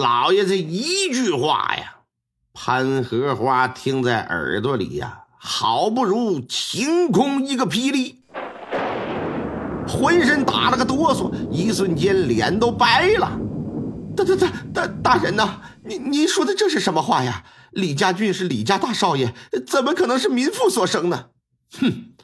老爷这一句话呀，潘荷花听在耳朵里呀，好不如晴空一个霹雳，浑身打了个哆嗦，一瞬间脸都白了。大大大大大人呐，您您说的这是什么话呀？李家俊是李家大少爷，怎么可能是民妇所生呢？哼！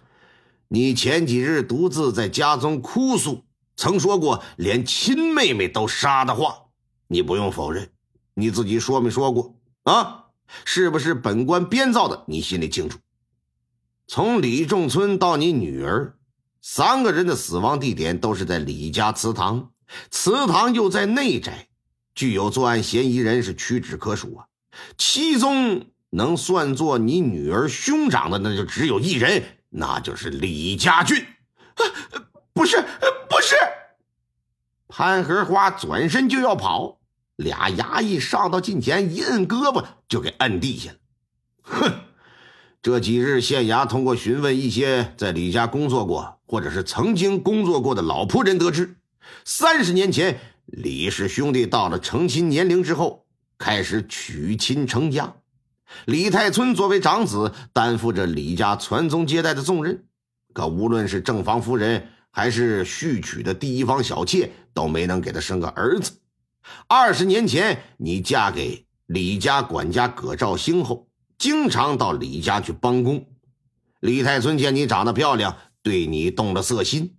你前几日独自在家中哭诉，曾说过连亲妹妹都杀的话，你不用否认，你自己说没说过啊？是不是本官编造的？你心里清楚。从李仲村到你女儿，三个人的死亡地点都是在李家祠堂，祠堂又在内宅，具有作案嫌疑人是屈指可数啊。其中能算作你女儿兄长的，那就只有一人。那就是李家俊，不是，不是。潘荷花转身就要跑，俩衙役上到近前，一摁胳膊就给摁地下了。哼，这几日县衙通过询问一些在李家工作过或者是曾经工作过的老仆人得知，三十年前李氏兄弟到了成亲年龄之后，开始娶亲成家。李太村作为长子，担负着李家传宗接代的重任。可无论是正房夫人，还是续娶的第一房小妾，都没能给他生个儿子。二十年前，你嫁给李家管家葛兆兴后，经常到李家去帮工。李太村见你长得漂亮，对你动了色心。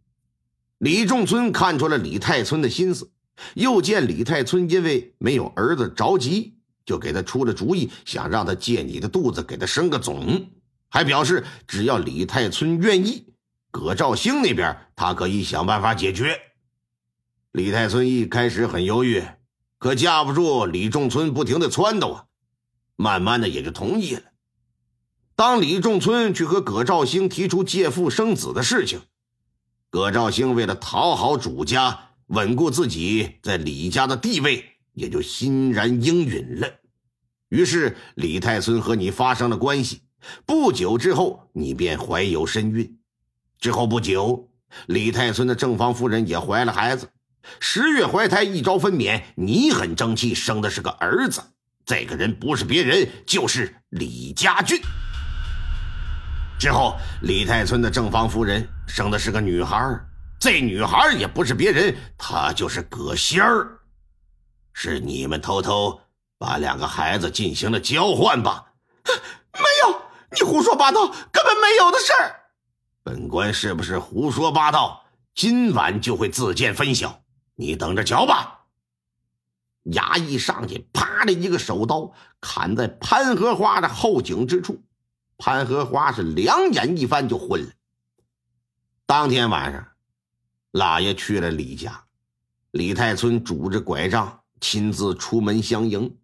李仲村看出了李太村的心思，又见李太村因为没有儿子着急。就给他出了主意，想让他借你的肚子给他生个种，还表示只要李太村愿意，葛兆兴那边他可以想办法解决。李太村一开始很犹豫，可架不住李仲村不停的撺掇啊，慢慢的也就同意了。当李仲村去和葛兆兴提出借腹生子的事情，葛兆兴为了讨好主家，稳固自己在李家的地位。也就欣然应允了。于是李太村和你发生了关系。不久之后，你便怀有身孕。之后不久，李太村的正房夫人也怀了孩子。十月怀胎，一朝分娩。你很争气，生的是个儿子。这个人不是别人，就是李家俊。之后，李太村的正房夫人生的是个女孩。这女孩也不是别人，她就是葛仙儿。是你们偷偷把两个孩子进行了交换吧？没有，你胡说八道，根本没有的事儿。本官是不是胡说八道？今晚就会自见分晓，你等着瞧吧。衙役上去，啪的一个手刀砍在潘荷花的后颈之处，潘荷花是两眼一翻就昏了。当天晚上，老爷去了李家，李太村拄着拐杖。亲自出门相迎，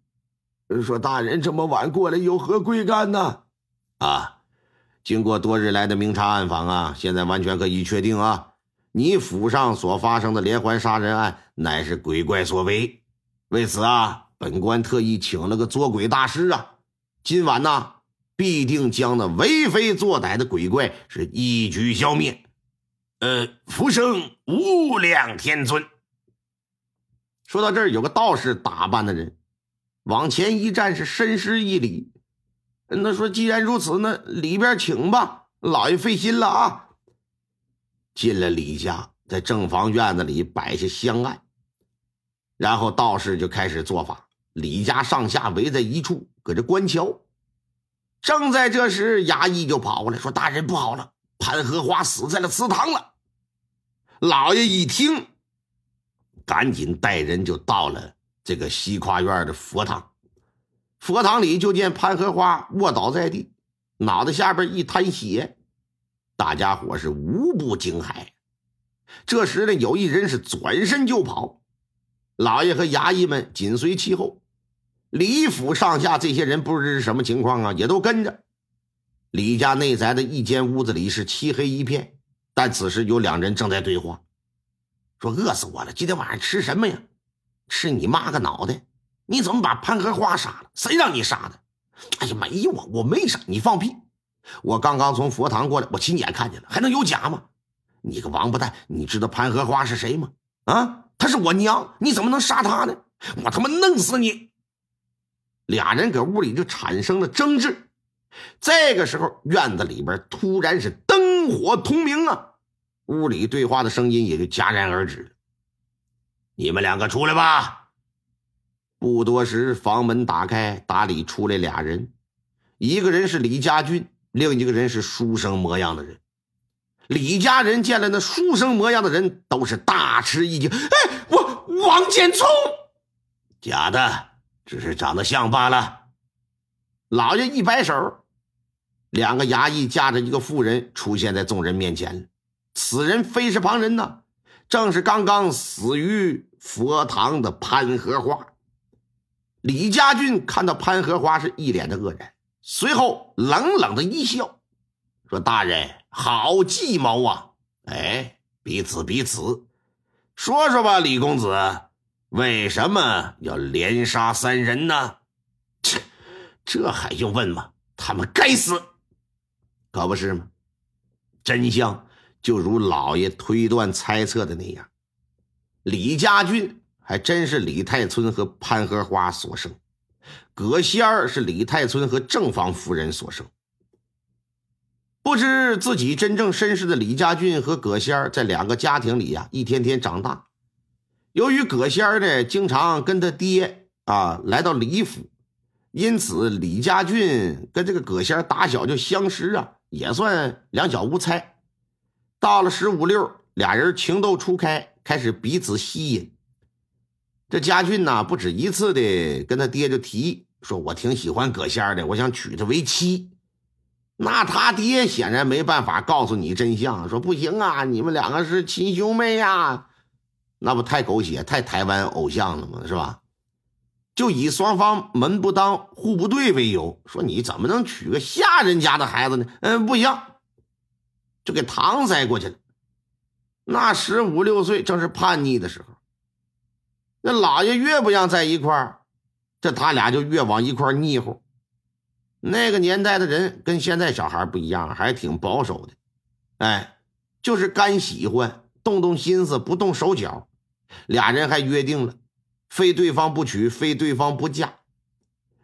说：“大人这么晚过来，有何贵干呢？”啊，经过多日来的明察暗访啊，现在完全可以确定啊，你府上所发生的连环杀人案乃是鬼怪所为。为此啊，本官特意请了个捉鬼大师啊，今晚呢，必定将那为非作歹的鬼怪是一举消灭。呃，福生无量天尊。说到这儿，有个道士打扮的人往前一站，是深施一礼。那说既然如此，那里边请吧，老爷费心了啊。进了李家，在正房院子里摆下香案，然后道士就开始做法。李家上下围在一处，搁这观瞧。正在这时，衙役就跑过来，说：“大人不好了，潘荷花死在了祠堂了。”老爷一听。赶紧带人就到了这个西跨院的佛堂，佛堂里就见潘荷花卧倒在地，脑袋下边一滩血，大家伙是无不惊骇。这时呢，有一人是转身就跑，老爷和衙役们紧随其后。李府上下这些人不知是什么情况啊，也都跟着。李家内宅的一间屋子里是漆黑一片，但此时有两人正在对话。说饿死我了！今天晚上吃什么呀？吃你妈个脑袋！你怎么把潘荷花杀了？谁让你杀的？哎呀，没有啊，我没杀！你放屁！我刚刚从佛堂过来，我亲眼看见了，还能有假吗？你个王八蛋！你知道潘荷花是谁吗？啊，她是我娘！你怎么能杀她呢？我他妈弄死你！俩人搁屋里就产生了争执。这个时候，院子里边突然是灯火通明啊，屋里对话的声音也就戛然而止了。你们两个出来吧。不多时，房门打开，打里出来俩人，一个人是李家军，另一个人是书生模样的人。李家人见了那书生模样的人，都是大吃一惊。哎，我王建聪，假的，只是长得像罢了。老爷一摆手，两个衙役架着一个妇人出现在众人面前。此人非是旁人呐，正是刚刚死于佛堂的潘荷花。李家俊看到潘荷花是一脸的愕然，随后冷冷的一笑，说：“大人。”好计谋啊！哎，彼此彼此，说说吧，李公子，为什么要连杀三人呢？切，这还用问吗？他们该死，可不是吗？真相就如老爷推断猜测的那样，李家俊还真是李太村和潘荷花所生，葛仙儿是李太村和正房夫人所生。不知自己真正身世的李家俊和葛仙儿在两个家庭里呀，一天天长大。由于葛仙儿呢经常跟他爹啊来到李府，因此李家俊跟这个葛仙儿打小就相识啊，也算两小无猜。到了十五六，俩人情窦初开，开始彼此吸引。这家俊呢不止一次的跟他爹就提说：“我挺喜欢葛仙的，我想娶她为妻。”那他爹显然没办法告诉你真相，说不行啊，你们两个是亲兄妹呀，那不太狗血、太台湾偶像了吗？是吧？就以双方门不当户不对为由，说你怎么能娶个下人家的孩子呢？嗯，不行，就给搪塞过去了。那十五六岁正是叛逆的时候，那老爷越不让在一块儿，这他俩就越往一块腻乎。那个年代的人跟现在小孩不一样，还挺保守的，哎，就是干喜欢，动动心思不动手脚。俩人还约定了，非对方不娶，非对方不嫁。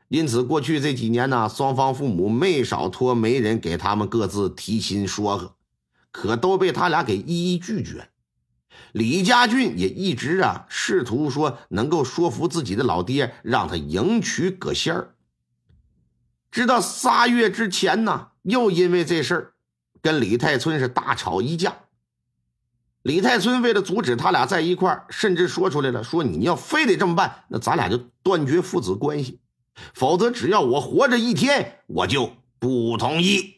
因此，过去这几年呢，双方父母没少托媒人给他们各自提亲说和，可都被他俩给一一拒绝。李家俊也一直啊试图说能够说服自己的老爹，让他迎娶葛仙儿。直到仨月之前呢，又因为这事儿跟李太村是大吵一架。李太村为了阻止他俩在一块，甚至说出来了：“说你要非得这么办，那咱俩就断绝父子关系；否则，只要我活着一天，我就不同意。”